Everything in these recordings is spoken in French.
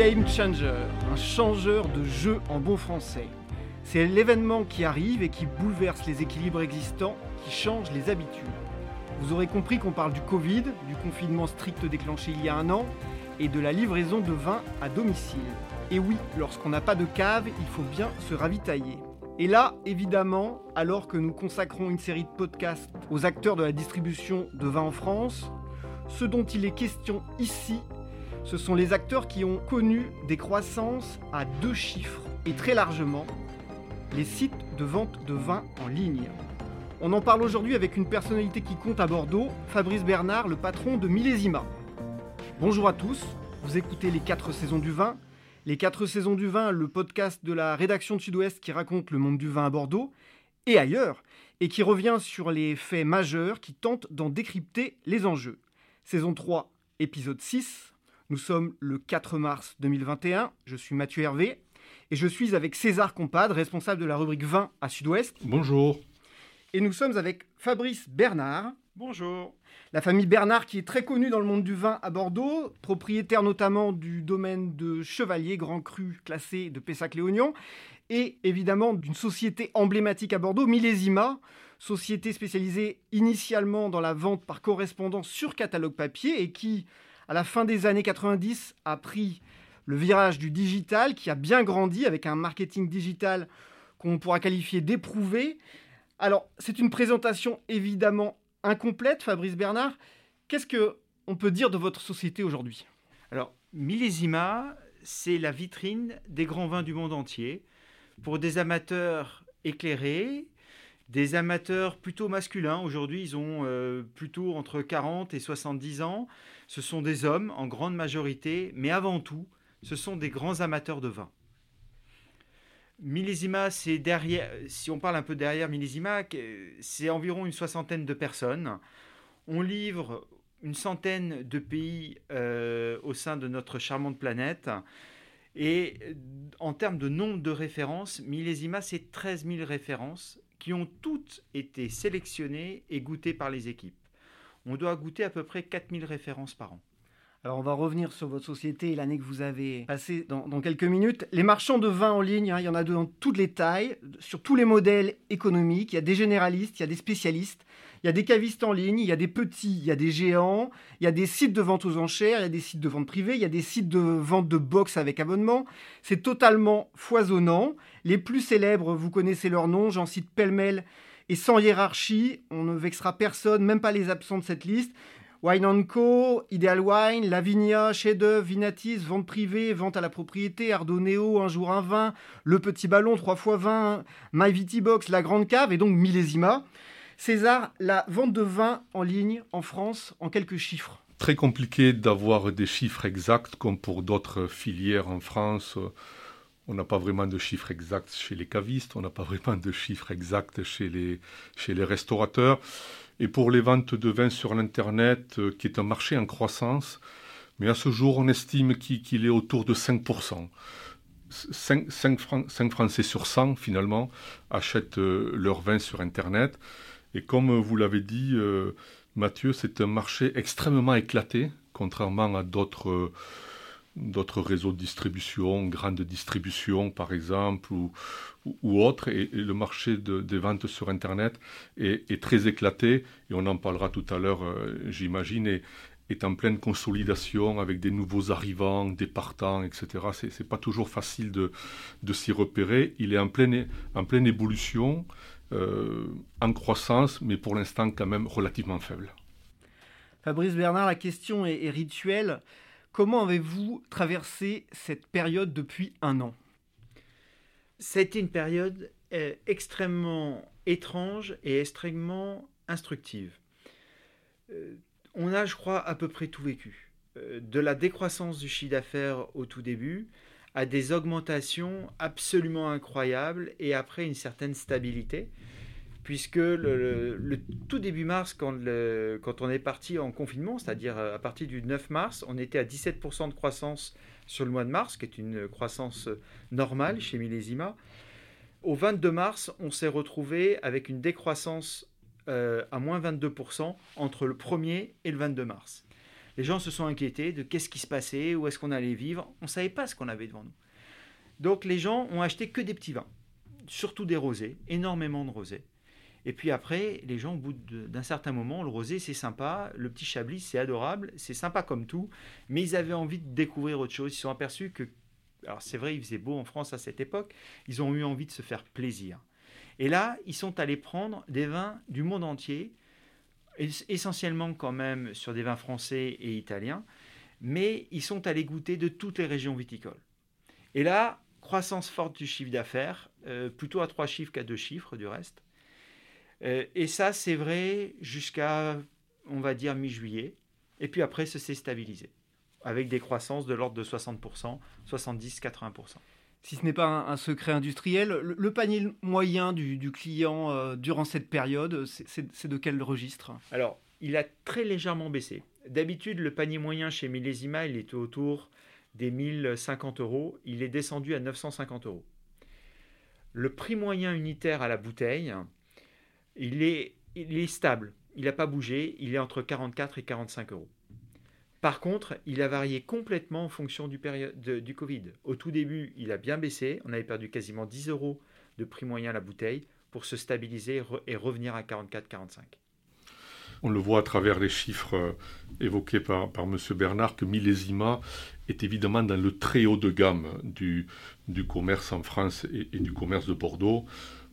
game changer, un changeur de jeu en bon français. C'est l'événement qui arrive et qui bouleverse les équilibres existants, qui change les habitudes. Vous aurez compris qu'on parle du Covid, du confinement strict déclenché il y a un an, et de la livraison de vin à domicile. Et oui, lorsqu'on n'a pas de cave, il faut bien se ravitailler. Et là, évidemment, alors que nous consacrons une série de podcasts aux acteurs de la distribution de vin en France, ce dont il est question ici, ce sont les acteurs qui ont connu des croissances à deux chiffres et très largement les sites de vente de vin en ligne. On en parle aujourd'hui avec une personnalité qui compte à Bordeaux, Fabrice Bernard, le patron de Millésima. Bonjour à tous, vous écoutez les 4 saisons du vin. Les 4 saisons du vin, le podcast de la rédaction de Sud-Ouest qui raconte le monde du vin à Bordeaux et ailleurs, et qui revient sur les faits majeurs qui tentent d'en décrypter les enjeux. Saison 3, épisode 6. Nous sommes le 4 mars 2021. Je suis Mathieu Hervé et je suis avec César Compad, responsable de la rubrique vin à Sud-Ouest. Bonjour. Et nous sommes avec Fabrice Bernard. Bonjour. La famille Bernard qui est très connue dans le monde du vin à Bordeaux, propriétaire notamment du domaine de Chevalier Grand Cru classé de Pessac-Léognan et évidemment d'une société emblématique à Bordeaux, Millésima, société spécialisée initialement dans la vente par correspondance sur catalogue papier et qui, à la fin des années 90, a pris le virage du digital qui a bien grandi avec un marketing digital qu'on pourra qualifier d'éprouvé. Alors, c'est une présentation évidemment incomplète, Fabrice Bernard. Qu'est-ce que on peut dire de votre société aujourd'hui? Alors, Millésima, c'est la vitrine des grands vins du monde entier pour des amateurs éclairés, des amateurs plutôt masculins. Aujourd'hui, ils ont euh, plutôt entre 40 et 70 ans. Ce sont des hommes en grande majorité, mais avant tout, ce sont des grands amateurs de vin. Millésima, c'est derrière, si on parle un peu derrière Millésima, c'est environ une soixantaine de personnes. On livre une centaine de pays euh, au sein de notre charmante planète. Et en termes de nombre de références, Millésima, c'est 13 000 références qui ont toutes été sélectionnées et goûtées par les équipes. On doit goûter à peu près 4 000 références par an. Alors on va revenir sur votre société et l'année que vous avez passée dans, quelques minutes. Les marchands de vin en ligne, hein, il y en a dans toutes les tailles, sur tous les modèles économiques. Il y a des généralistes, il y a des spécialistes, il y a des cavistes en ligne, il y a des petits, il y a des géants, il y a des sites de vente aux enchères, il y a des sites de vente privée, il y a des sites de vente de box avec abonnement. C'est totalement foisonnant. Les plus célèbres, vous connaissez leurs noms, j'en cite pêle-mêle et sans hiérarchie. On ne vexera personne, même pas les absents de cette liste. Wine Co, Ideal Wine, Lavinia, Chef-d'œuvre, Vinatis, vente privée, vente à la propriété, Ardoneo, un jour un vin, Le Petit Ballon, 3 x 20, My Viti Box, La Grande Cave et donc Millésima. César, la vente de vin en ligne en France, en quelques chiffres. Très compliqué d'avoir des chiffres exacts comme pour d'autres filières en France. On n'a pas vraiment de chiffres exacts chez les cavistes, on n'a pas vraiment de chiffres exacts chez les, chez les restaurateurs et pour les ventes de vin sur l'Internet, euh, qui est un marché en croissance. Mais à ce jour, on estime qu'il est autour de 5%. 5, Français sur 100, finalement, achètent euh, leur vin sur Internet. Et comme vous l'avez dit, euh, Mathieu, c'est un marché extrêmement éclaté, contrairement à d'autres d'autres réseaux de distribution, grande distribution par exemple, ou, autres. Et, le marché des ventes sur Internet est, très éclaté, et on en parlera tout à l'heure, euh, j'imagine, et est en pleine consolidation avec des nouveaux arrivants, des partants, etc. Ce n'est pas toujours facile de, de s'y repérer. Il est en pleine, en pleine évolution, euh, en croissance, mais pour l'instant quand même relativement faible. Fabrice Bernard, la question est rituelle. Comment avez-vous traversé cette période depuis un an? Été une période euh, extrêmement étrange et extrêmement instructive. Euh, on a, je crois, à peu près tout vécu. Euh, de la décroissance du chiffre d'affaires au tout début à des augmentations absolument incroyables et après une certaine stabilité puisque le, tout début mars, quand, on est parti en confinement, c'est-à-dire à partir du 9 mars, on était à 17% de croissance sur le mois de mars, qui est une croissance normale chez Millésima. Au 22 mars, on s'est retrouvé avec une décroissance euh, à moins 22% entre le 1er et le 22 mars. Les gens se sont inquiétés de qu'est-ce qui se passait, où est-ce qu'on allait vivre. On ne savait pas ce qu'on avait devant nous. Donc les gens ont acheté que des petits vins, surtout des rosés, énormément de rosés. Et puis après, les gens, au bout d'un certain moment, le rosé, c'est sympa, le petit chablis, c'est adorable, c'est sympa comme tout, mais ils avaient envie de découvrir autre chose. Ils se sont aperçus que, alors c'est vrai, il faisait beau en France à cette époque, ils ont eu envie de se faire plaisir. Et là, ils sont allés prendre des vins du monde entier, essentiellement quand même sur des vins français et italiens, mais ils sont allés goûter de toutes les régions viticoles. Et là, croissance forte du chiffre d'affaires, euh, plutôt à trois chiffres qu'à deux chiffres du reste. Euh, et ça, c'est vrai jusqu'à, on va dire, mi-juillet. Et puis après, ça s'est stabilisé, avec des croissances de l'ordre de 60%, 70-80%. Si ce n'est pas un, secret industriel, le, panier moyen du, client euh, durant cette période, c'est de quel registre? Alors, il a très légèrement baissé. D'habitude, le panier moyen chez Millésima, il était autour des 1050 euros. Il est descendu à 950 euros. Le prix moyen unitaire à la bouteille, il est, stable. Il n'a pas bougé. Il est entre 44 et 45 euros. Par contre, il a varié complètement en fonction du, période, Covid. Au tout début, il a bien baissé. On avait perdu quasiment 10 euros de prix moyen à la bouteille pour se stabiliser et revenir à 44-45. On le voit à travers les chiffres euh, évoqués par, M. Bernard que Millésima est évidemment dans le très haut de gamme du, commerce en France et du commerce de Bordeaux.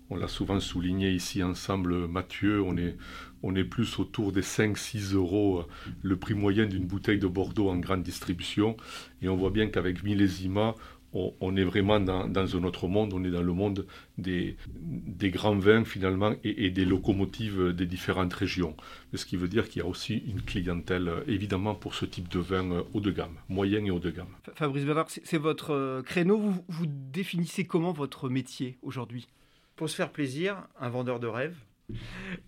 On l'a souvent souligné ici ensemble, Mathieu, on est, plus autour des 5-6 euros euh, le prix moyen d'une bouteille de Bordeaux en grande distribution. Et on voit bien qu'avec Millésima, on, est vraiment dans, un autre monde, on est dans le monde des, grands vins finalement et, des locomotives des différentes régions. Ce qui veut dire qu'il y a aussi une clientèle euh, évidemment pour ce type de vin euh, haut de gamme, moyen et haut de gamme. Fabrice Bernard, c'est votre créneau, vous, vous définissez comment votre métier aujourd'hui? Pour se faire plaisir, un vendeur de rêve.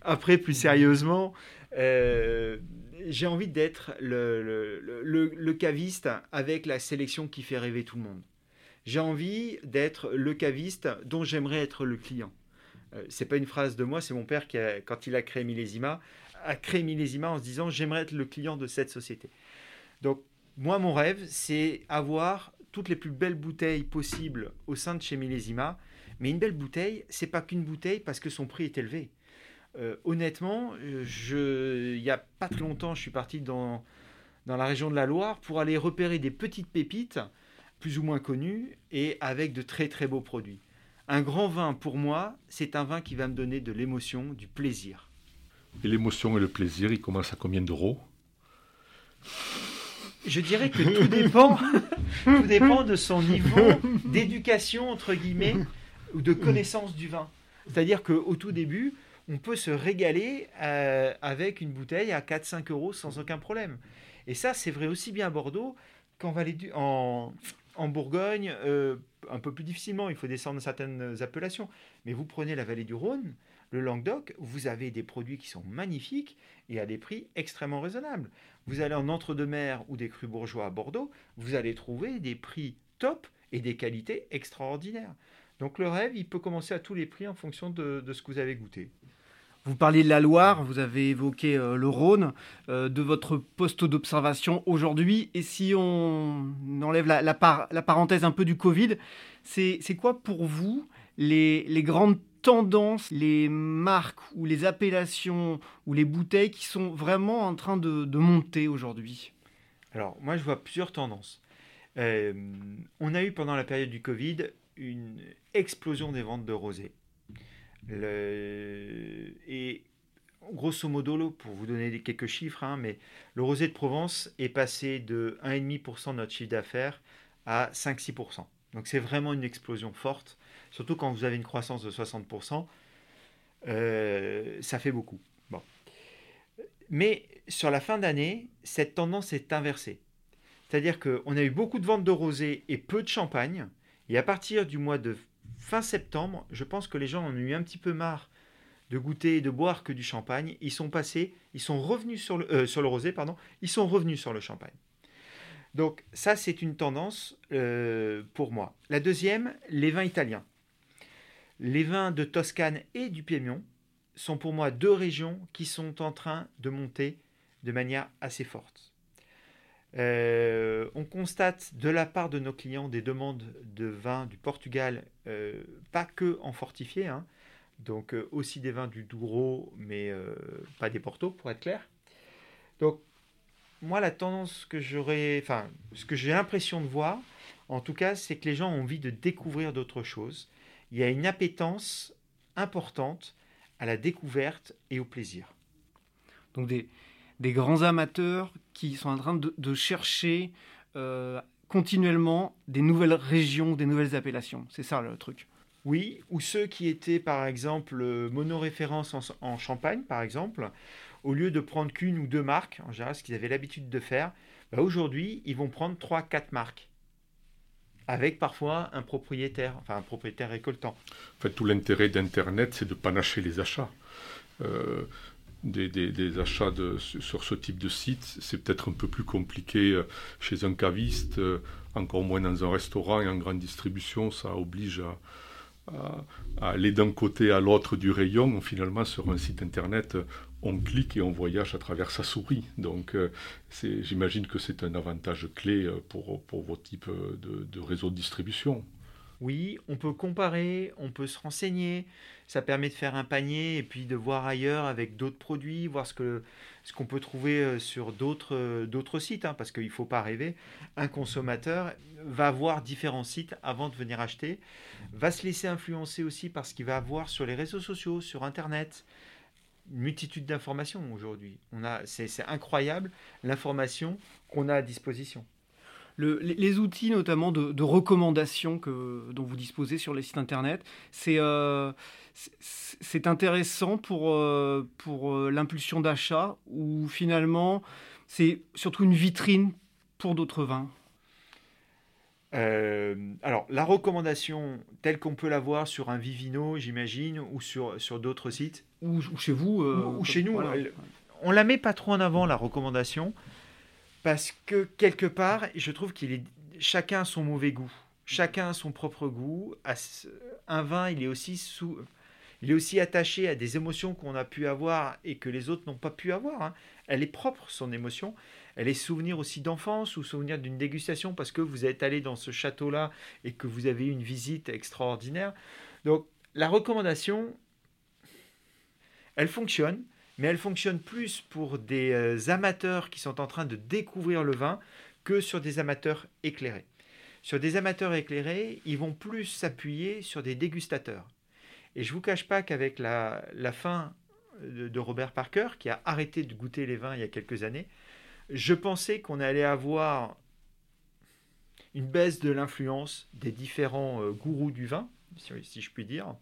Après, plus sérieusement, euh, j'ai envie d'être le, caviste avec la sélection qui fait rêver tout le monde. J'ai envie d'être le caviste dont j'aimerais être le client. Euh, c'est pas une phrase de moi, c'est mon père qui, quand il a créé Millésima, a créé Millésima en se disant j'aimerais être le client de cette société. Donc moi, mon rêve, c'est avoir toutes les plus belles bouteilles possibles au sein de chez Millésima mais une belle bouteille, c'est pas qu'une bouteille parce que son prix est élevé. Euh, honnêtement, je, il n'y a pas très longtemps, je suis parti dans, dans la région de la Loire pour aller repérer des petites pépites, plus ou moins connues, et avec de très très beaux produits. Un grand vin, pour moi, c'est un vin qui va me donner de l'émotion, du plaisir. Et l'émotion et le plaisir, ils commencent à combien d'euros? Je dirais que tout dépend, tout dépend de son niveau d'éducation, entre guillemets, de connaissance du vin. C'est-à-dire qu'au tout début, on peut se régaler euh, avec une bouteille à 4-5 euros sans aucun problème. Et ça, c'est vrai aussi bien à Bordeaux qu'en du... en, Bourgogne, euh, un peu plus difficilement, il faut descendre certaines appellations. Mais vous prenez la vallée du Rhône, le Languedoc, vous avez des produits qui sont magnifiques et à des prix extrêmement raisonnables. Vous allez en entre-deux-mer ou des crus bourgeois à Bordeaux, vous allez trouver des prix top et des qualités extraordinaires. Donc le rêve, il peut commencer à tous les prix en fonction de, ce que vous avez goûté. Vous parliez de la Loire, vous avez évoqué euh, le Rhône, euh, de votre poste d'observation aujourd'hui. Et si on enlève la, parenthèse un peu du Covid, c'est quoi pour vous les, grandes tendances, les marques ou les appellations ou les bouteilles qui sont vraiment en train de, monter aujourd'hui? Alors moi je vois plusieurs tendances. Euh, on a eu pendant la période du Covid une explosion des ventes de rosé. Et grosso modo, pour vous donner quelques chiffres, hein, mais le rosé de Provence est passé de 1,5% de notre chiffre d'affaires à 5-6%. Donc c'est vraiment une explosion forte, surtout quand vous avez une croissance de 60%, euh, ça fait beaucoup. Mais sur la fin d'année, cette tendance est inversée. C'est-à-dire qu'on a eu beaucoup de ventes de rosé et peu de champagne, et à partir du mois de fin septembre, je pense que les gens en ont eu un petit peu marre de goûter et de boire que du champagne. Ils sont passés, ils sont revenus sur le, euh, sur le rosé, pardon, ils sont revenus sur le champagne. Donc ça, c'est une tendance euh, pour moi. La deuxième, les vins italiens. Les vins de Toscane et du Piémont sont pour moi deux régions qui sont en train de monter de manière assez forte. On constate de la part de nos clients des demandes de vin du Portugal, pas que en fortifié, hein, donc aussi des vins du Douro, mais pas des Porto pour être clair. Donc moi, la tendance que j'aurais, enfin, ce que j'ai l'impression de voir, en tout cas, c'est que les gens ont envie de découvrir d'autres choses. Il y a une appétence importante à la découverte et au plaisir. Donc des, des grands amateurs qui sont en train de, chercher euh, continuellement des nouvelles régions, des nouvelles appellations. C'est ça le truc. Oui, ou ceux qui étaient par exemple monoréférences en, en Champagne, par exemple, au lieu de prendre qu'une ou deux marques, en général ce qu'ils avaient l'habitude de faire, bah, aujourd'hui ils vont prendre trois, quatre marques avec parfois un propriétaire, enfin un propriétaire récoltant. En fait, tout l'intérêt d'Internet, c'est de panacher les achats. Euh, des, achats sur ce type de site, c'est peut-être un peu plus compliqué euh, chez un caviste, euh, encore moins dans un restaurant et en grande distribution, ça oblige à, aller d'un côté à l'autre du rayon. Finalement, sur un site internet, on clique et on voyage à travers sa souris. Donc, euh, j'imagine que c'est un avantage clé euh, pour, pour vos types euh, de réseaux de distribution. Oui, on peut comparer, on peut se renseigner. Ça permet de faire un panier et puis de voir ailleurs avec d'autres produits, voir ce que ce qu'on peut trouver sur d'autres d'autres sites, hein, parce qu'il ne faut pas rêver. Un consommateur va voir différents sites avant de venir acheter, va se laisser influencer aussi par ce qu'il va voir sur les réseaux sociaux, sur Internet une multitude d'informations aujourd'hui. C'est, incroyable l'information qu'on a à disposition. Les, outils notamment de, recommandation que, dont vous disposez sur les sites internet, c'est, euh, c'est intéressant pour, euh, pour euh, l'impulsion d'achat ou finalement c'est surtout une vitrine pour d'autres vins? Alors, la recommandation telle qu'on peut la voir sur un Vivino, j'imagine, ou sur, sur d'autres sites, ou, chez vous euh, ou, chez nous. on la met pas trop en avant la recommandation parce que quelque part, je trouve qu'il est chacun a son mauvais goût, chacun a son propre goût. Un vin, il est aussi il est aussi attaché à des émotions qu'on a pu avoir et que les autres n'ont pas pu avoir. Hein. Elle est propre son émotion. Elle est souvenir aussi d'enfance ou souvenir d'une dégustation parce que vous êtes allé dans ce château-là et que vous avez eu une visite extraordinaire. Donc la recommandation, elle fonctionne, mais elle fonctionne plus pour des euh, amateurs qui sont en train de découvrir le vin que sur des amateurs éclairés. Sur des amateurs éclairés, ils vont plus s'appuyer sur des dégustateurs. Et je ne vous cache pas qu'avec la, fin de, Robert Parker, qui a arrêté de goûter les vins il y a quelques années, je pensais qu'on allait avoir une baisse de l'influence des différents euh, gourous du vin, si je puis dire.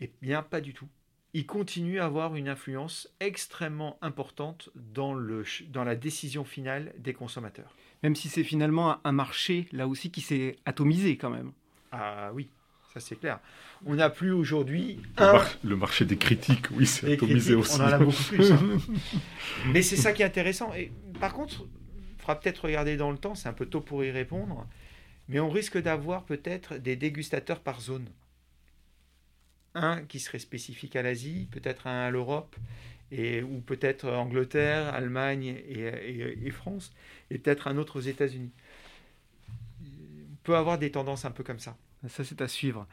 Et bien, pas du tout il continue à avoir une influence extrêmement importante dans, le, dans la décision finale des consommateurs. Même si c'est finalement un marché, là aussi, qui s'est atomisé quand même. Ah oui, ça c'est clair. On n'a plus aujourd'hui... Le, marché des critiques, oui, c'est atomisé aussi. On en a beaucoup plus. Hein. Mais c'est ça qui est intéressant. Et par contre, il faudra peut-être regarder dans le temps, c'est un peu tôt pour y répondre, mais on risque d'avoir peut-être des dégustateurs par zone un qui serait spécifique à l'Asie, peut-être un à l'Europe, et, ou peut-être Angleterre, Allemagne et, France, et peut-être un autre aux États-Unis. On peut avoir des tendances un peu comme ça. Ça, c'est à suivre.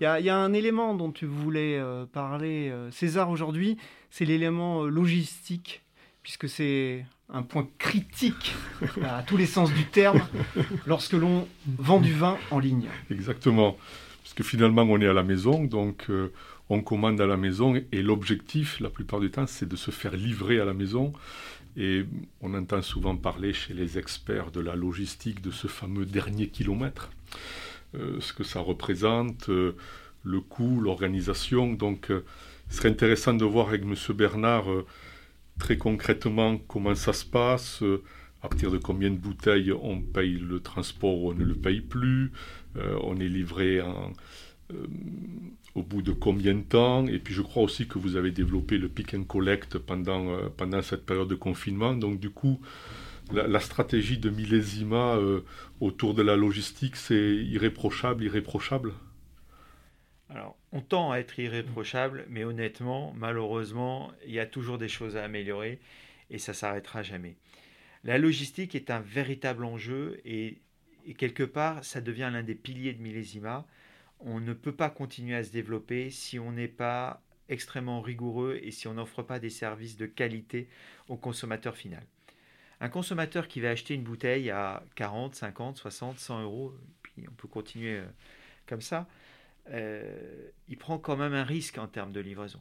Il y, a, un élément dont tu voulais euh, parler, euh, César, aujourd'hui, c'est l'élément euh, logistique, puisque c'est un point critique à tous les sens du terme lorsque l'on vend du vin en ligne. Exactement parce que finalement on est à la maison, donc euh, on commande à la maison, et l'objectif, la plupart du temps, c'est de se faire livrer à la maison. Et on entend souvent parler chez les experts de la logistique de ce fameux dernier kilomètre, euh, ce que ça représente, euh, le coût, l'organisation. Donc, ce serait intéressant de voir avec M. Bernard très concrètement comment ça se passe, à partir de combien de bouteilles on paye le transport ou on ne le paye plus, on est livré euh, au bout de combien de temps? Et puis je crois aussi que vous avez développé le pick and collect pendant, euh, pendant cette période de confinement. Donc du coup, la, stratégie de millésima autour de la logistique, c'est irréprochable, irréprochable? Alors, on tend à être irréprochable, mais honnêtement, malheureusement, il y a toujours des choses à améliorer et ça s'arrêtera jamais. La logistique est un véritable enjeu et, quelque part, ça devient l'un des piliers de Millésima. On ne peut pas continuer à se développer si on n'est pas extrêmement rigoureux et si on n'offre pas des services de qualité au consommateur final. Un consommateur qui va acheter une bouteille à 40, 50, 60, 100 euros, puis on peut continuer euh, comme ça, euh, il prend quand même un risque en termes de livraison.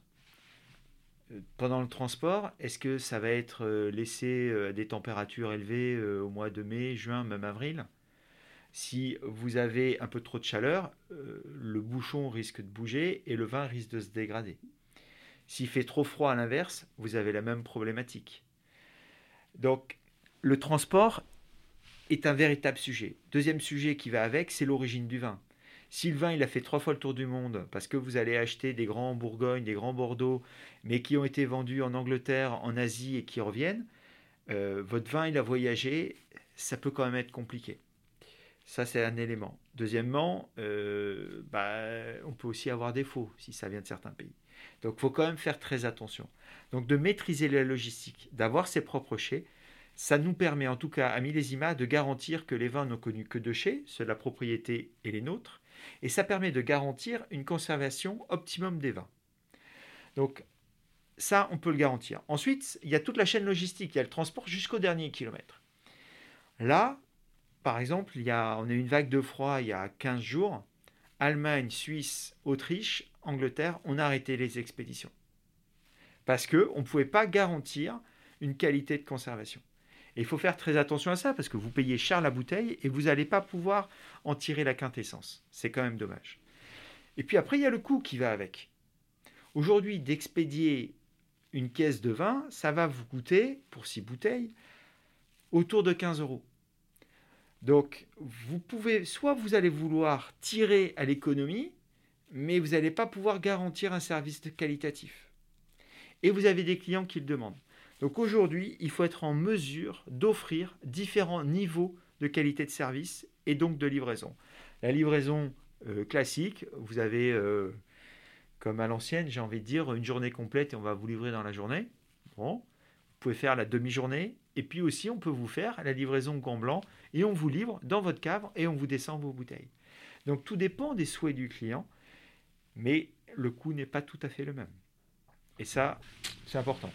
Euh, pendant le transport, est-ce que ça va être laissé à des températures élevées au mois de mai, juin, même avril? Si vous avez un peu trop de chaleur, le bouchon risque de bouger et le vin risque de se dégrader. S'il fait trop froid à l'inverse, vous avez la même problématique. Donc, le transport est un véritable sujet. Deuxième sujet qui va avec, c'est l'origine du vin. Si le vin il a fait trois fois le tour du monde parce que vous allez acheter des grands Bourgogne, des grands Bordeaux, mais qui ont été vendus en Angleterre, en Asie et qui reviennent, euh, votre vin il a voyagé, ça peut quand même être compliqué. Ça c'est un élément. Deuxièmement, euh, bah, on peut aussi avoir des faux si ça vient de certains pays. Donc il faut quand même faire très attention. Donc de maîtriser la logistique, d'avoir ses propres chais, ça nous permet en tout cas à Millésima de garantir que les vins n'ont connu que deux chais, ceux de la propriété et les nôtres, et ça permet de garantir une conservation optimum des vins. Donc ça, on peut le garantir. Ensuite, il y a toute la chaîne logistique, il y a le transport jusqu'au dernier kilomètre. Là, par exemple, il y a, on a eu une vague de froid il y a 15 jours. Allemagne, Suisse, Autriche, Angleterre, on a arrêté les expéditions. Parce qu'on ne pouvait pas garantir une qualité de conservation. Et il faut faire très attention à ça, parce que vous payez cher la bouteille et vous n'allez pas pouvoir en tirer la quintessence. C'est quand même dommage. Et puis après, il y a le coût qui va avec. Aujourd'hui, d'expédier une caisse de vin, ça va vous coûter, pour six bouteilles, autour de 15 euros. Donc, vous pouvez, soit vous allez vouloir tirer à l'économie, mais vous n'allez pas pouvoir garantir un service qualitatif. Et vous avez des clients qui le demandent. Donc aujourd'hui, il faut être en mesure d'offrir différents niveaux de qualité de service et donc de livraison. La livraison euh, classique, vous avez, euh, comme à l'ancienne, j'ai envie de dire, une journée complète et on va vous livrer dans la journée. Bon, vous pouvez faire la demi-journée et puis aussi on peut vous faire la livraison gant blanc et on vous livre dans votre cave et on vous descend vos bouteilles. Donc tout dépend des souhaits du client mais le coût n'est pas tout à fait le même. Et ça, c'est important.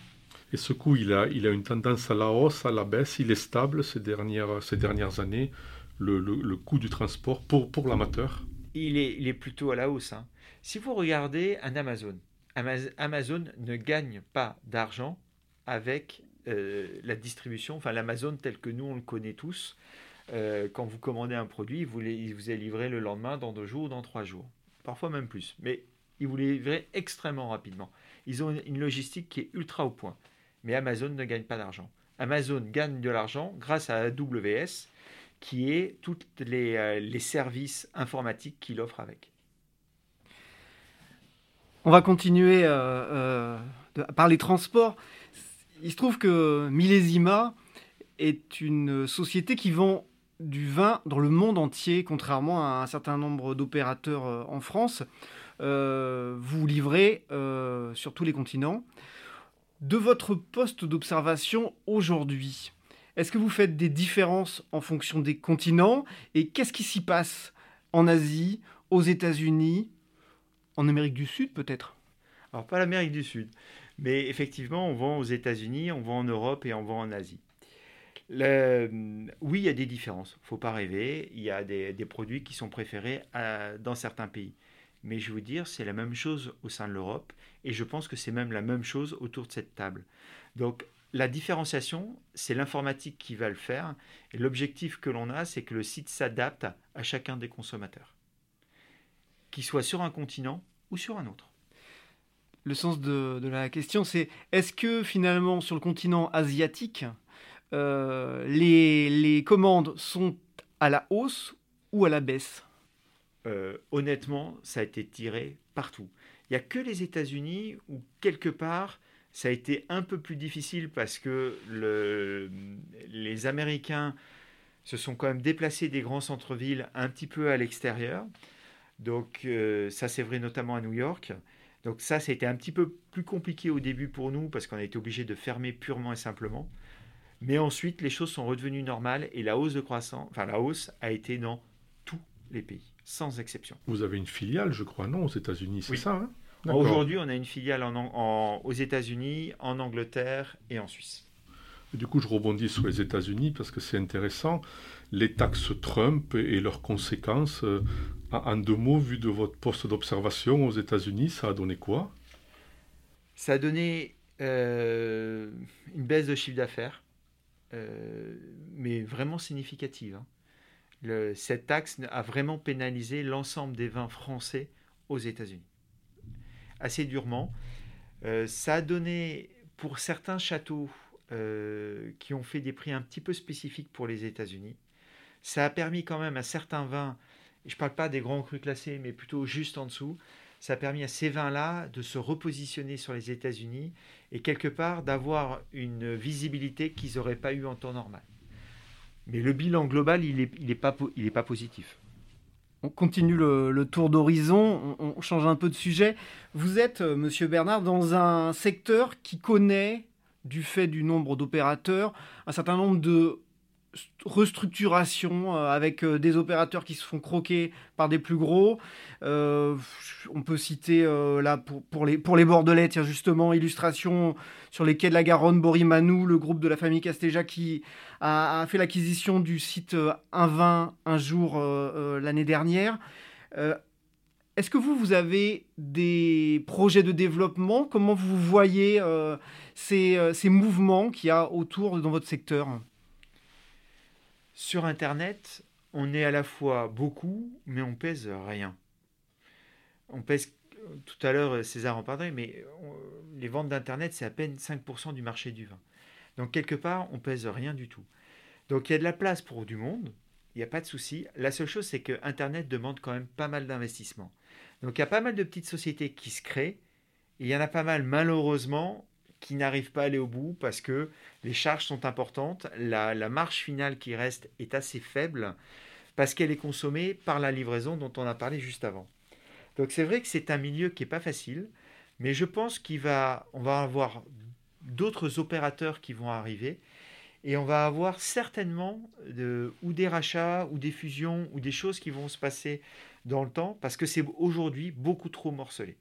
Et ce coût, il a, il a une tendance à la hausse, à la baisse, il est stable ces dernières, ces dernières années, le, le, coût du transport pour, pour l'amateur? Il est, il est plutôt à la hausse. Hein. Si vous regardez un Amazon, Amazon ne gagne pas d'argent avec euh, la distribution, enfin l'Amazon tel que nous on le connaît tous. Euh, quand vous commandez un produit, il vous est livré le lendemain, dans deux jours, ou dans trois jours parfois même plus. Mais ils vous livrer extrêmement rapidement. Ils ont une logistique qui est ultra au point. Mais Amazon ne gagne pas d'argent. Amazon gagne de l'argent grâce à AWS, qui est tous les, euh, les, services informatiques qu'il offre avec. On va continuer euh, euh, par les transports. Il se trouve que Millésima est une société qui vend du vin dans le monde entier, contrairement à un certain nombre d'opérateurs euh, en France. Euh, vous livrez euh, sur tous les continents. De votre poste d'observation aujourd'hui, est-ce que vous faites des différences en fonction des continents? Et qu'est-ce qui s'y passe en Asie, aux États-Unis, en Amérique du Sud peut-être? Alors pas l'Amérique du Sud, mais effectivement on vend aux États-Unis, on vend en Europe et on vend en Asie. Oui, il y a des différences. Il ne faut pas rêver. Il y a des, produits qui sont préférés dans certains pays. Mais je veux dire, c'est la même chose au sein de l'Europe. Et je pense que c'est même la même chose autour de cette table. Donc, la différenciation, c'est l'informatique qui va le faire. Et l'objectif que l'on a, c'est que le site s'adapte à chacun des consommateurs. Qu'il soit sur un continent ou sur un autre. Le sens de la question, c'est est-ce que finalement, sur le continent asiatique, euh, les, commandes sont à la hausse ou à la baisse? Euh, Honnêtement, ça a été tiré partout. Il n'y a que les États-Unis où quelque part ça a été un peu plus difficile parce que les Américains se sont quand même déplacés des grands centres-villes un petit peu à l'extérieur. Donc euh, ça c'est vrai notamment à New York. Donc ça, ça a été un petit peu plus compliqué au début pour nous parce qu'on a été obligé de fermer purement et simplement. Mais ensuite, les choses sont redevenues normales et la hausse de croissance, enfin la hausse a été dans tous les pays, sans exception. Vous avez une filiale, je crois, non, aux États-Unis, c'est ça hein? Aujourd'hui, on a une filiale aux États-Unis, en Angleterre et en Suisse. Du coup, je rebondis sur les États-Unis parce que c'est intéressant. Les taxes Trump et leurs conséquences, euh, en deux mots, vu de votre poste d'observation aux États-Unis, ça a donné quoi? Ça a donné euh, une baisse de chiffre d'affaires, euh, mais vraiment significative. Hein. cette taxe a vraiment pénalisé l'ensemble des vins français aux États-Unis assez durement. Ça a donné pour certains châteaux euh, qui ont fait des prix un petit peu spécifiques pour les États-Unis. Ça a permis quand même à certains vins, je ne parle pas des grands crus classés, mais plutôt juste en dessous, ça a permis à ces vins-là de se repositionner sur les États-Unis et quelque part d'avoir une visibilité qu'ils n'auraient pas eu en temps normal. Mais le bilan global, il n'est est pas, positif on continue le, tour d'horizon, on, change un peu de sujet. Vous êtes, euh, Monsieur Bernard, dans un secteur qui connaît, du fait du nombre d'opérateurs, un certain nombre de restructuration euh, avec euh, des opérateurs qui se font croquer par des plus gros. Euh, on peut citer là pour, les, Bordelais, justement, illustration sur les quais de la Garonne, Borimanou, le groupe de la famille Castéja qui a, fait l'acquisition du site Un Vin un jour l'année dernière. Est-ce que vous, vous avez des projets de développement? Comment vous voyez ces, ces mouvements qu'il y a autour dans votre secteur? Sur Internet, on est à la fois beaucoup, mais on pèse rien. On pèse, tout à l'heure César en parlait, mais les ventes d'Internet, c'est à peine 5% du marché du vin. Donc quelque part, on pèse rien du tout. Donc il y a de la place pour du monde, il n'y a pas de souci. La seule chose, c'est que Internet demande quand même pas mal d'investissement. Donc il y a pas mal de petites sociétés qui se créent, et il y en a pas mal malheureusement qui n'arrivent pas à aller au bout parce que les charges sont importantes, la, marge finale qui reste est assez faible parce qu'elle est consommée par la livraison dont on a parlé juste avant. Donc c'est vrai que c'est un milieu qui n'est pas facile, mais je pense qu'on va, va avoir d'autres opérateurs qui vont arriver et on va avoir certainement ou des rachats ou des fusions ou des choses qui vont se passer dans le temps parce que c'est aujourd'hui beaucoup trop morcelé.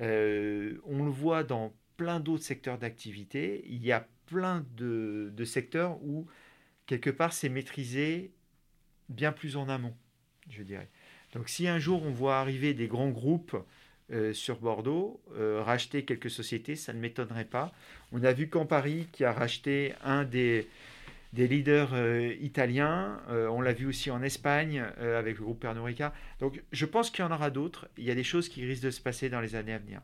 Euh, on le voit dans plein d'autres secteurs d'activité. Il y a plein de, secteurs où, quelque part, c'est maîtrisé bien plus en amont, je dirais. Donc si un jour on voit arriver des grands groupes euh, sur Bordeaux, euh, racheter quelques sociétés, ça ne m'étonnerait pas. On a vu Paris, qui a racheté un des, des leaders euh, italiens, on l'a vu aussi en Espagne avec le groupe Pernod Ricard. Donc je pense qu'il y en aura d'autres. Il y a des choses qui risquent de se passer dans les années à venir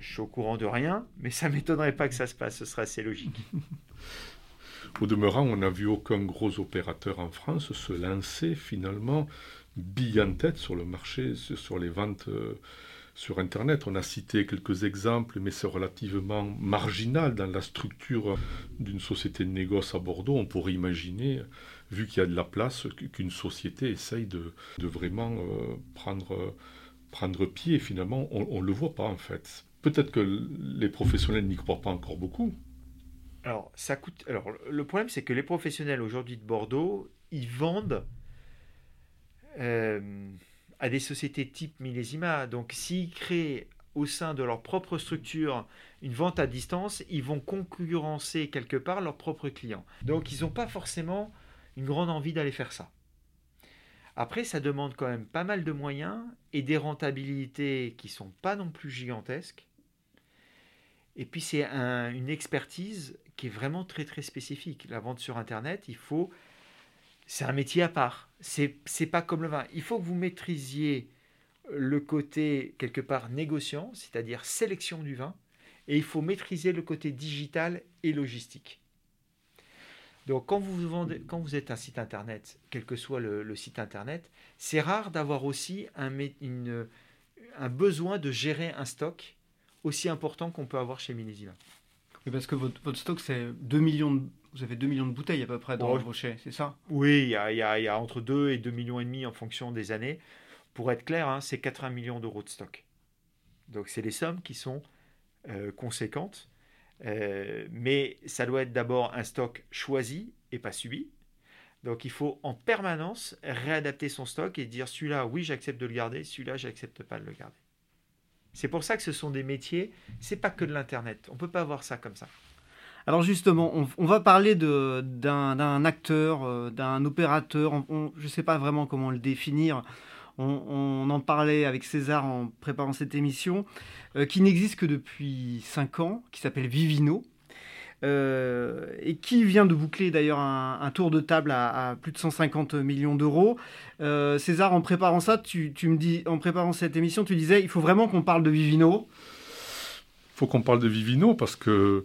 je suis au courant de rien, mais ça m'étonnerait pas que ça se passe, ce serait assez logique. Au demeurant, on n'a vu aucun gros opérateur en France se lancer finalement bille en tête sur le marché, sur les ventes euh, sur Internet. On a cité quelques exemples, mais c'est relativement marginal dans la structure d'une société de négoce à Bordeaux. On pourrait imaginer, vu qu'il y a de la place, qu'une société essaye de, vraiment euh, prendre, prendre pied. finalement, on ne le voit pas en fait. Peut-être que les professionnels n'y croient pas encore beaucoup. Alors, ça coûte. Alors, le problème, c'est que les professionnels aujourd'hui de Bordeaux, ils vendent euh, à des sociétés type Millésima. Donc, s'ils créent au sein de leur propre structure une vente à distance, ils vont concurrencer quelque part leurs propres clients. Donc, ils n'ont pas forcément une grande envie d'aller faire ça. Après, ça demande quand même pas mal de moyens et des rentabilités qui sont pas non plus gigantesques. Et puis c'est une expertise qui est vraiment très très spécifique. La vente sur Internet, il faut, c'est un métier à part. C'est c'est pas comme le vin. Il faut que vous maîtrisiez le côté quelque part négociant, c'est-à-dire sélection du vin, et il faut maîtriser le côté digital et logistique. Donc quand vous, vendez, quand vous êtes un site internet, quel que soit le, site internet, c'est rare d'avoir aussi un, besoin de gérer un stock aussi important qu'on peut avoir chez Minésima. parce que votre, votre stock, c'est 2 millions de, vous avez 2 millions de bouteilles à peu près dans vos chais, c'est ça? Oui, il y a, y, a, y a, entre 2 et 2 millions et demi en fonction des années. Pour être clair, hein, c'est 80 millions d'euros de stock. Donc c'est des sommes qui sont euh, conséquentes. mais ça doit être d'abord un stock choisi et pas subi. Donc il faut en permanence réadapter son stock et dire celui-là, oui, j'accepte de le garder, celui-là, j'accepte pas de le garder. C'est pour ça que ce sont des métiers, c'est pas que de l'internet. On peut pas voir ça comme ça. Alors justement, on, va parler d'un acteur, euh, d'un opérateur, je ne sais pas vraiment comment le définir. On, en parlait avec César en préparant cette émission, euh, qui n'existe que depuis 5 ans, qui s'appelle Vivino. Euh, et qui vient de boucler d'ailleurs un, tour de table à, plus de 150 millions d'euros. César, en préparant ça, tu, tu, me dis, en préparant cette émission, tu disais, il faut vraiment qu'on parle de Vivino. Il faut qu'on parle de Vivino parce que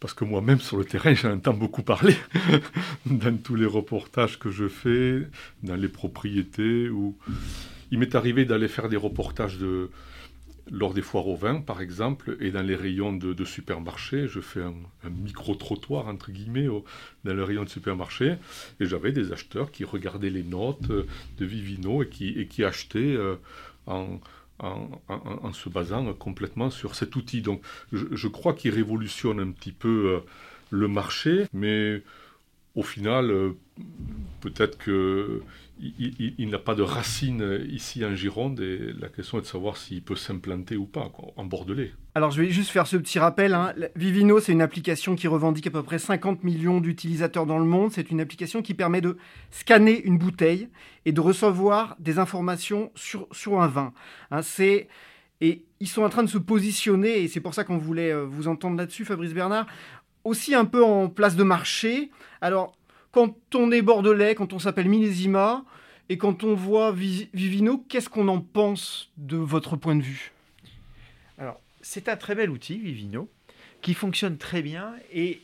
parce que moi-même sur le terrain, j'entends beaucoup parler dans tous les reportages que je fais, dans les propriétés. Où... Il m'est arrivé d'aller faire des reportages lors des foires au vin, par exemple, et dans les rayons de, supermarché. Je fais un, micro-trottoir, entre guillemets, dans le rayon de supermarché. Et j'avais des acheteurs qui regardaient les notes de Vivino et qui, et qui achetaient euh, en en, se basant complètement sur cet outil. Donc je, crois qu'il révolutionne un petit peu euh, le marché, mais au final, euh, peut-être que il, n'a pas de racines ici en Gironde et la question est de savoir s'il peut s'implanter ou pas en Bordelais. Alors je vais juste faire ce petit rappel. Hein. Vivino, c'est une application qui revendique à peu près 50 millions d'utilisateurs dans le monde. C'est une application qui permet de scanner une bouteille et de recevoir des informations sur, sur un vin. Hein. c'est et ils sont en train de se positionner, et c'est pour ça qu'on voulait euh, vous entendre là-dessus, Fabrice Bernard, aussi un peu en place de marché. Alors, quand on est bordelais, quand on s'appelle Millésima, et quand on voit Vivino, qu'est-ce qu'on en pense de votre point de vue? Alors, c'est un très bel outil, Vivino, qui fonctionne très bien, et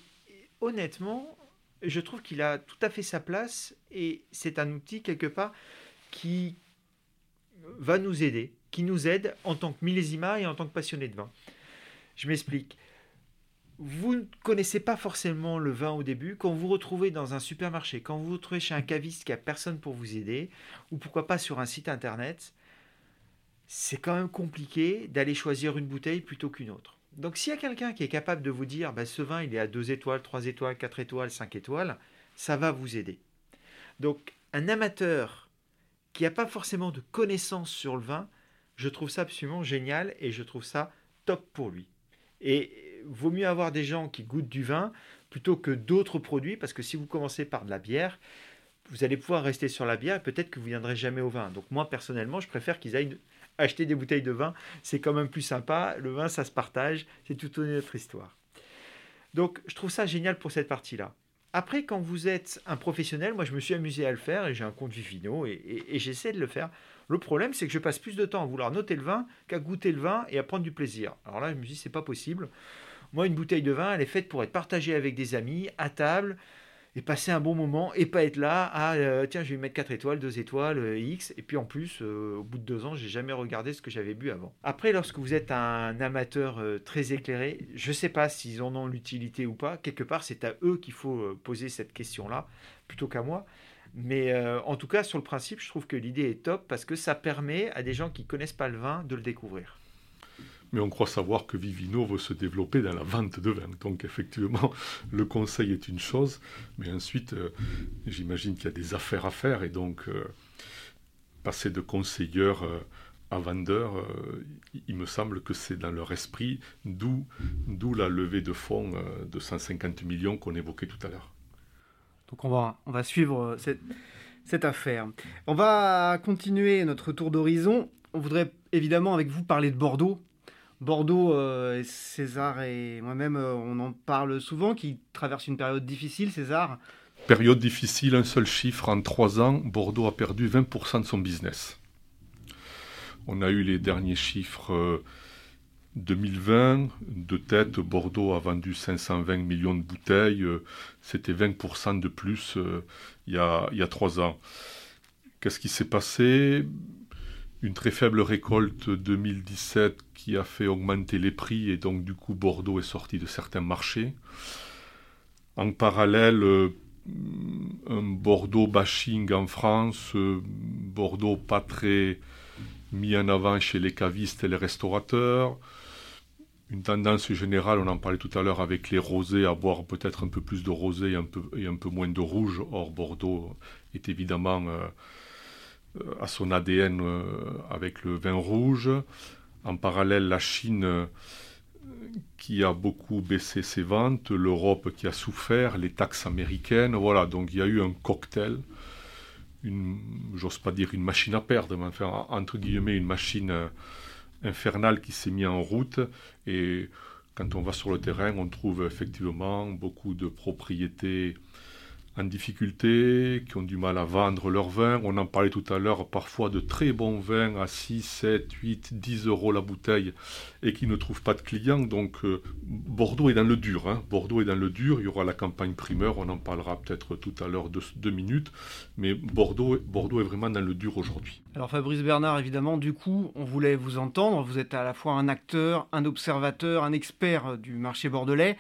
honnêtement, je trouve qu'il a tout à fait sa place, et c'est un outil quelque part qui va nous aider, qui nous aide en tant que millésima et en tant que passionné de vin. Je m'explique vous ne connaissez pas forcément le vin au début, quand vous retrouvez dans un supermarché, quand vous vous retrouvez chez un caviste qui a personne pour vous aider, ou pourquoi pas sur un site internet, c'est quand même compliqué d'aller choisir une bouteille plutôt qu'une autre. Donc s'il y a quelqu'un qui est capable de vous dire bah, ce vin il est à 2 étoiles, 3 étoiles, 4 étoiles, 5 étoiles, ça va vous aider. Donc un amateur qui n'a pas forcément de connaissances sur le vin, je trouve ça absolument génial et je trouve ça top pour lui. Et vaut mieux avoir des gens qui goûtent du vin plutôt que d'autres produits, parce que si vous commencez par de la bière, vous allez pouvoir rester sur la bière et peut-être que vous ne viendrez jamais au vin. Donc moi, personnellement, je préfère qu'ils aillent acheter des bouteilles de vin. C'est quand même plus sympa. Le vin, ça se partage. C'est toute une autre histoire. Donc je trouve ça génial pour cette partie-là. Après, quand vous êtes un professionnel, moi je me suis amusé à le faire et j'ai un compte Vivino et, et j'essaie de le faire. Le problème, c'est que je passe plus de temps à vouloir noter le vin qu'à goûter le vin et à prendre du plaisir. Alors là, je me dis, c'est pas possible. Moi, une bouteille de vin, elle est faite pour être partagée avec des amis, à table, et passer un bon moment, et pas être là, ah tiens, je vais mettre 4 étoiles, 2 étoiles, euh, X, et puis en plus, euh, au bout de 2 ans, j'ai jamais regardé ce que j'avais bu avant. Après, lorsque vous êtes un amateur très éclairé, je ne sais pas s'ils en ont l'utilité ou pas, quelque part, c'est à eux qu'il faut poser cette question-là, plutôt qu'à moi. Mais en tout cas, sur le principe, je trouve que l'idée est top parce que ça permet à des gens qui connaissent pas le vin de le découvrir mais on croit savoir que Vivino veut se développer dans la vente de vin. Donc effectivement, le conseil est une chose, mais ensuite, euh, j'imagine qu'il y a des affaires à faire, et donc euh, passer de conseilleur euh, à vendeur, il me semble que c'est dans leur esprit, d'où, la levée de fonds de 150 millions qu'on évoquait tout à l'heure. Donc on va, on va suivre cette, cette affaire. On va continuer notre tour d'horizon. On voudrait évidemment avec vous parler de Bordeaux, Bordeaux, euh, César et moi-même, euh, on en parle souvent, qui traverse une période difficile, César. Période difficile, un seul chiffre, en trois ans, Bordeaux a perdu 20% de son business. On a eu les derniers chiffres 2020, euh, de tête, Bordeaux a vendu 520 millions de bouteilles, c'était 20% de plus il, y a, il y a trois ans. Qu'est-ce qui s'est passé? Une très faible récolte 2017 qui a fait augmenter les prix et donc du coup Bordeaux est sorti de certains marchés. En parallèle, euh, un Bordeaux bashing en France, euh, Bordeaux pas très mis en avant chez les cavistes et les restaurateurs, une tendance générale, on en parlait tout à l'heure avec les rosés, à boire peut-être un peu plus de rosé et un peu, et un peu moins de rouge. Or, Bordeaux est évidemment à son ADN avec le vin rouge. En parallèle, la Chine qui a beaucoup baissé ses ventes, l'Europe qui a souffert, les taxes américaines, voilà, donc il y a eu un cocktail, j'ose pas dire une machine à perdre, mais enfin, entre guillemets, une machine euh, infernale qui s'est mise en route, et quand on va sur le terrain, on trouve effectivement beaucoup de propriétés en difficulté, qui ont du mal à vendre leur vin. On en parlait tout à l'heure, parfois de très bons vins à 6, 7, 8, 10 euros la bouteille et qui ne trouvent pas de clients. Donc euh, Bordeaux est dans le dur. Hein. Bordeaux est dans le dur. Il y aura la campagne primeur, on en parlera peut-être tout à l'heure de deux minutes. Mais Bordeaux, Bordeaux est vraiment dans le dur aujourd'hui. Alors Fabrice Bernard, évidemment, du coup, on voulait vous entendre. Vous êtes à la fois un acteur, un observateur, un expert du marché bordelais.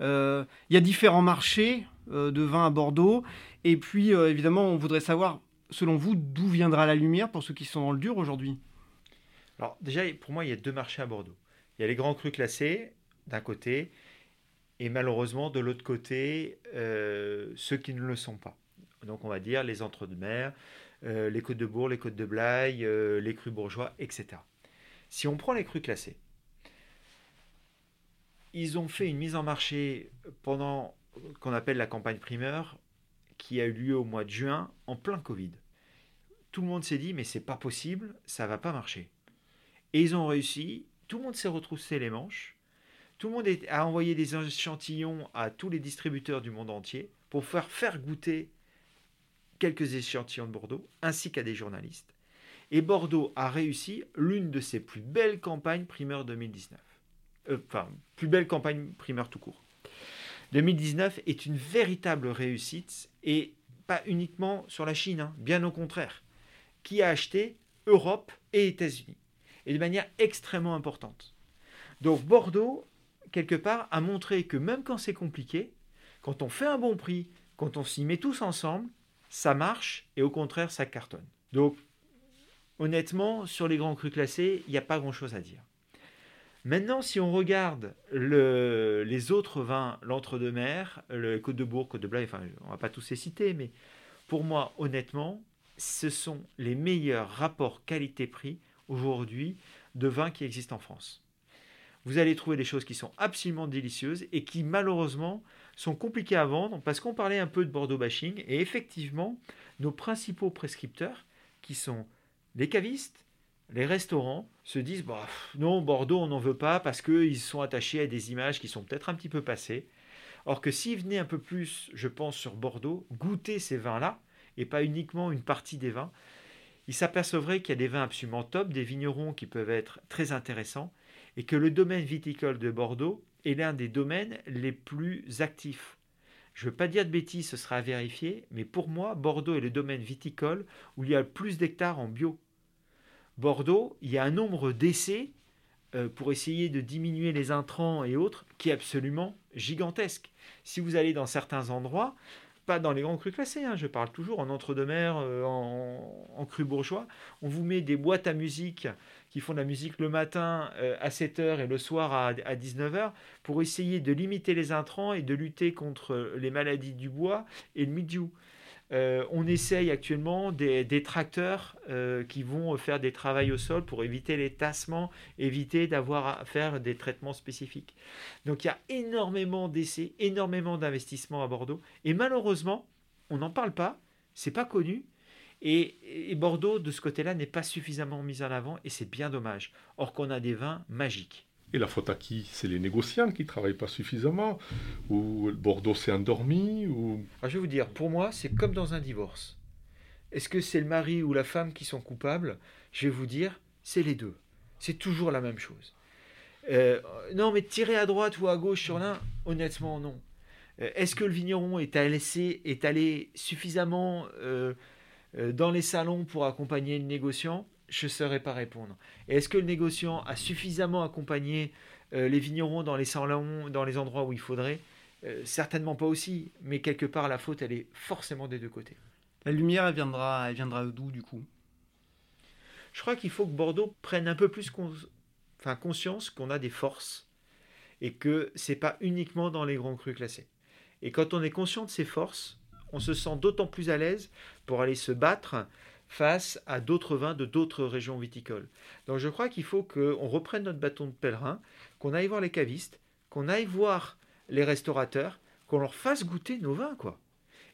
Euh, il y a différents marchés de vin à Bordeaux. Et puis, euh, évidemment, on voudrait savoir, selon vous, d'où viendra la lumière pour ceux qui sont dans le dur aujourd'hui? Alors, déjà, pour moi, il y a deux marchés à Bordeaux. Il y a les grands crus classés, d'un côté, et malheureusement, de l'autre côté, euh, ceux qui ne le sont pas. Donc, on va dire les entre-deux-mer, les côtes de Bourg, les côtes de Blaye, les crus bourgeois, etc. Si on prend les crus classés, ils ont fait une mise en marché pendant qu'on appelle la campagne primeur, qui a eu lieu au mois de juin en plein Covid. Tout le monde s'est dit mais c'est pas possible, ça va pas marcher. Et ils ont réussi, tout le monde s'est retroussé les manches, tout le monde a envoyé des échantillons à tous les distributeurs du monde entier pour faire faire goûter quelques échantillons de Bordeaux, ainsi qu'à des journalistes. Et Bordeaux a réussi l'une de ses plus belles campagnes primeur 2019. Euh, enfin, plus belle campagne primeur tout court. 2019 est une véritable réussite et pas uniquement sur la Chine, hein, bien au contraire, qui a acheté Europe et États-Unis, et de manière extrêmement importante. Donc Bordeaux, quelque part, a montré que même quand c'est compliqué, quand on fait un bon prix, quand on s'y met tous ensemble, ça marche et au contraire, ça cartonne. Donc, honnêtement, sur les grands crus classés, il n'y a pas grand-chose à dire. Maintenant, si on regarde les autres vins, l'entre-deux-mer, le Côte de Bourg, Côte de Blaye, enfin, on va pas tous les citer, mais pour moi, honnêtement, ce sont les meilleurs rapports qualité-prix aujourd'hui de vins qui existent en France. Vous allez trouver des choses qui sont absolument délicieuses et qui malheureusement sont compliquées à vendre parce qu'on parlait un peu de Bordeaux bashing et effectivement, nos principaux prescripteurs qui sont les cavistes, les restaurants se disent bah, non, Bordeaux, on n'en veut pas parce qu'ils sont attachés à des images qui sont peut-être un petit peu passées. Or que s'ils venaient un peu plus, je pense, sur Bordeaux, goûter ces vins-là, et pas uniquement une partie des vins, ils s'apercevraient qu'il y a des vins absolument top, des vignerons qui peuvent être très intéressants, et que le domaine viticole de Bordeaux est l'un des domaines les plus actifs. Je ne veux pas dire de bêtises, ce sera à vérifier, mais pour moi, Bordeaux est le domaine viticole où il y a le plus d'hectares en bio. Bordeaux, il y a un nombre d'essais euh, pour essayer de diminuer les intrants et autres qui est absolument gigantesque. Si vous allez dans certains endroits, pas dans les grands crus classés, hein, je parle toujours en entre-deux-mer, euh, en, en cru bourgeois, on vous met des boîtes à musique qui font de la musique le matin euh, à 7h et le soir à, à 19h pour essayer de limiter les intrants et de lutter contre les maladies du bois et le mildiou. Euh, on essaye actuellement des, tracteurs euh, qui vont faire des travaux au sol pour éviter les tassements, éviter d'avoir à faire des traitements spécifiques. Donc il y a énormément d'essais, énormément d'investissements à Bordeaux. Et malheureusement, on n'en parle pas, c'est pas connu. et Bordeaux, de ce côté-là, n'est pas suffisamment mis en avant et c'est bien dommage. Or qu'on a des vins magiques. Et la faute à qui? C'est les négociants qui ne travaillent pas suffisamment Ou Bordeaux s'est endormi. Ah, je vais vous dire, pour moi, c'est comme dans un divorce. Est-ce que c'est le mari ou la femme qui sont coupables? Je vais vous dire, c'est les deux. C'est toujours la même chose. Euh, non, mais tirer à droite ou à gauche sur l'un, honnêtement, non. Euh, est-ce que le vigneron est allé, est allé suffisamment euh, dans les salons pour accompagner le négociant? Je ne saurais pas répondre. est-ce que le négociant a suffisamment accompagné euh, les vignerons dans les salons, dans les endroits où il faudrait? Euh, Certainement pas aussi, mais quelque part la faute, elle est forcément des deux côtés. La lumière, elle viendra, elle viendra d'où du coup? Je crois qu'il faut que Bordeaux prenne un peu plus enfin, conscience qu'on a des forces et que c'est pas uniquement dans les grands crus classés. Et quand on est conscient de ses forces, on se sent d'autant plus à l'aise pour aller se battre face à d'autres vins de d'autres régions viticoles. Donc je crois qu'il faut qu'on reprenne notre bâton de pèlerin, qu'on aille voir les cavistes, qu'on aille voir les restaurateurs, qu'on leur fasse goûter nos vins, quoi.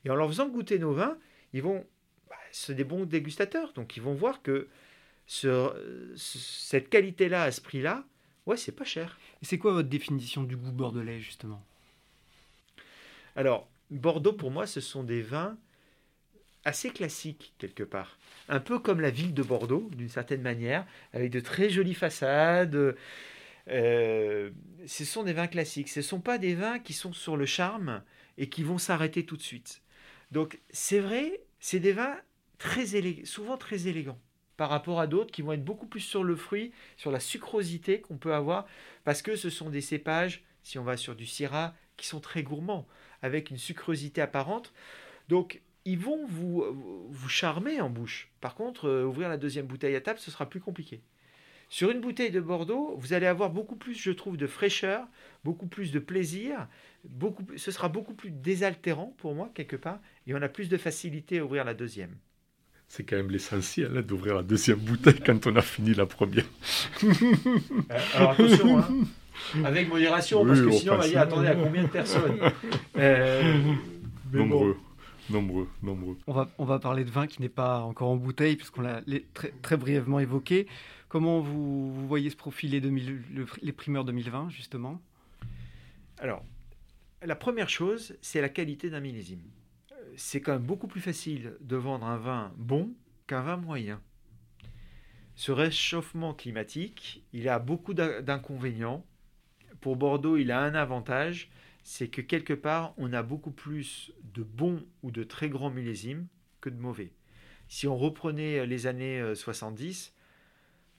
Et en leur faisant goûter nos vins, ils vont, bah, c'est des bons dégustateurs, donc ils vont voir que cette qualité-là, à ce prix-là, ouais, c'est pas cher. Et c'est quoi votre définition du goût bordelais, justement? Alors, Bordeaux, pour moi, ce sont des vins assez classiques, quelque part. Un peu comme la ville de Bordeaux, d'une certaine manière, avec de très jolies façades. Euh, ce sont des vins classiques. Ce ne sont pas des vins qui sont sur le charme et qui vont s'arrêter tout de suite. Donc, c'est vrai, c'est des vins très souvent très élégants par rapport à d'autres qui vont être beaucoup plus sur le fruit, sur la sucrosité qu'on peut avoir, parce que ce sont des cépages, si on va sur du Syrah, qui sont très gourmands, avec une sucrosité apparente. Donc, ils vont vous, vous charmer en bouche. Par contre, euh, ouvrir la deuxième bouteille à table, ce sera plus compliqué. Sur une bouteille de Bordeaux, vous allez avoir beaucoup plus, je trouve, de fraîcheur, beaucoup plus de plaisir, beaucoup, ce sera beaucoup plus désaltérant pour moi, quelque part, et on a plus de facilité à ouvrir la deuxième c'est quand même l'essentiel hein, d'ouvrir la deuxième bouteille quand on a fini la première. Euh, alors attention, hein, avec modération, parce que sinon on va dire attendez à combien de personnes euh, Nombreux. Nombreux, nombreux. On va, on va parler de vin qui n'est pas encore en bouteille, puisqu'on l'a très, très, brièvement évoqué. Comment vous, vous voyez se profiler les primeurs 2020, justement? Alors, la première chose, c'est la qualité d'un millésime c'est quand même beaucoup plus facile de vendre un vin bon qu'un vin moyen. Ce réchauffement climatique, il a beaucoup d'inconvénients. Pour Bordeaux, il a un avantage, c'est que quelque part, on a beaucoup plus de bons ou de très grands millésimes que de mauvais. Si on reprenait les années 70, euh,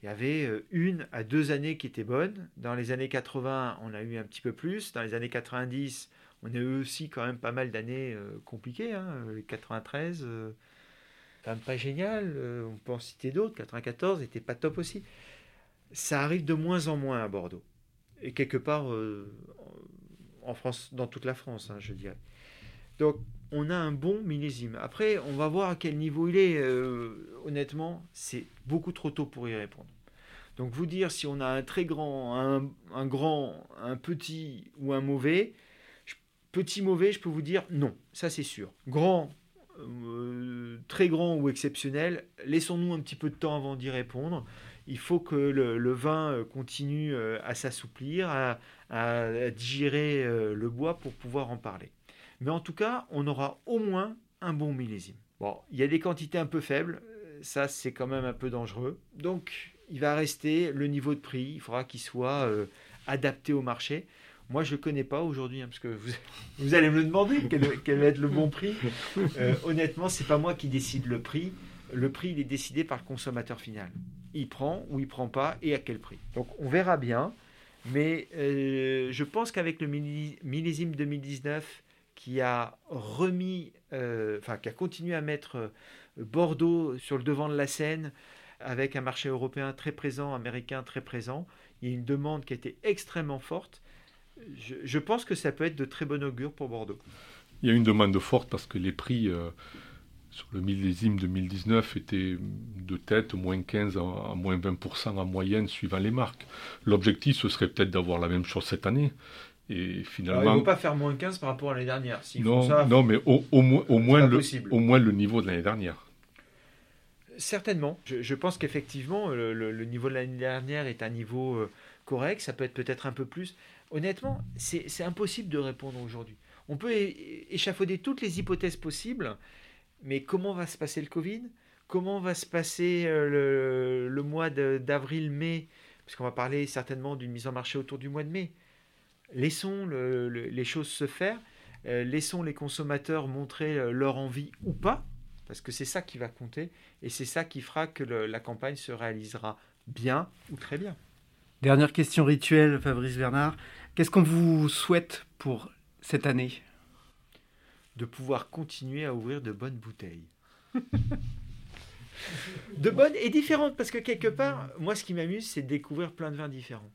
il y avait euh, une à deux années qui étaient bonnes. Dans les années 80, on a eu un petit peu plus. Dans les années 90, on a eu aussi quand même pas mal d'années euh, compliquées. Hein. 93, euh, quand même pas génial. Euh, on peut en citer d'autres. 94 n'était pas top aussi. Ça arrive de moins en moins à Bordeaux. Et quelque part en France, dans toute la France, hein, je dirais. Donc, on a un bon millésime. Après, on va voir à quel niveau il est. honnêtement, c'est beaucoup trop tôt pour y répondre. Donc, vous dire si on a un très grand, un grand, un petit ou un mauvais, Petit mauvais, je peux vous dire non, ça c'est sûr. Grand, euh, très grand ou exceptionnel, laissons-nous un petit peu de temps avant d'y répondre. Il faut que le, vin euh, continue euh, à s'assouplir, à, digérer le bois pour pouvoir en parler. Mais en tout cas, on aura au moins un bon millésime. Bon, il y a des quantités un peu faibles, ça c'est quand même un peu dangereux. Donc, il va rester le niveau de prix, il faudra qu'il soit adapté au marché. Moi, je ne connais pas aujourd'hui, hein, parce que vous, allez me le demander, quel, va être le bon prix. Euh, honnêtement, ce n'est pas moi qui décide le prix. Le prix, il est décidé par le consommateur final. Il prend ou il prend pas et à quel prix. Donc, on verra bien. Mais euh, je pense qu'avec le millésime 2019 qui a remis, euh, enfin, qui a continué à mettre Bordeaux sur le devant de la scène, avec un marché européen très présent, américain très présent, il y a une demande qui a été extrêmement forte je, pense que ça peut être de très bon augure pour Bordeaux. Il y a une demande forte parce que les prix euh, sur le millésime 2019 étaient de tête moins 15 à, moins 20% en moyenne suivant les marques. L'objectif, ce serait peut-être d'avoir la même chose cette année. Et finalement, il ne faut pas faire moins 15 par rapport à l'année dernière. non, non, mais au, moins, au, moins le, au moins le niveau de l'année dernière. Certainement. Je, pense qu'effectivement, le, niveau de l'année dernière est un niveau euh, correct. Ça peut être peut-être un peu plus honnêtement, c'est impossible de répondre aujourd'hui. On peut échafauder toutes les hypothèses possibles, mais comment va se passer le Covid? Comment va se passer euh, le, mois d'avril-mai Parce qu'on va parler certainement d'une mise en marché autour du mois de mai. Laissons les choses se faire. Euh, laissons les consommateurs montrer euh, leur envie ou pas, parce que c'est ça qui va compter, et c'est ça qui fera que la campagne se réalisera bien ou très bien. Dernière question rituelle, Fabrice Bernard. Qu'est-ce qu'on vous souhaite pour cette année? De pouvoir continuer à ouvrir de bonnes bouteilles. de bonnes et différentes, parce que quelque part, moi, ce qui m'amuse, c'est de découvrir plein de vins différents.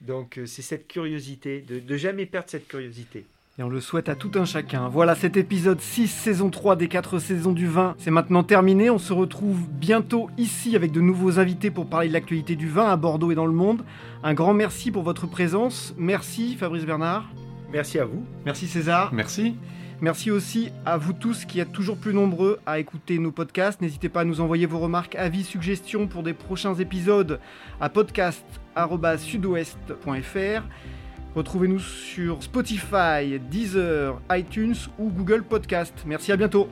Donc c'est cette curiosité, de, de jamais perdre cette curiosité. Et on le souhaite à tout un chacun. Voilà, cet épisode 6, saison 3 des 4 saisons du vin, c'est maintenant terminé. On se retrouve bientôt ici avec de nouveaux invités pour parler de l'actualité du vin à Bordeaux et dans le monde. Un grand merci pour votre présence. Merci Fabrice Bernard. Merci à vous. Merci César. Merci. Merci aussi à vous tous qui êtes toujours plus nombreux à écouter nos podcasts. N'hésitez pas à nous envoyer vos remarques, avis, suggestions pour des prochains épisodes à podcast.sudouest.fr. Retrouvez-nous sur Spotify, Deezer, iTunes ou Google Podcast. Merci à bientôt.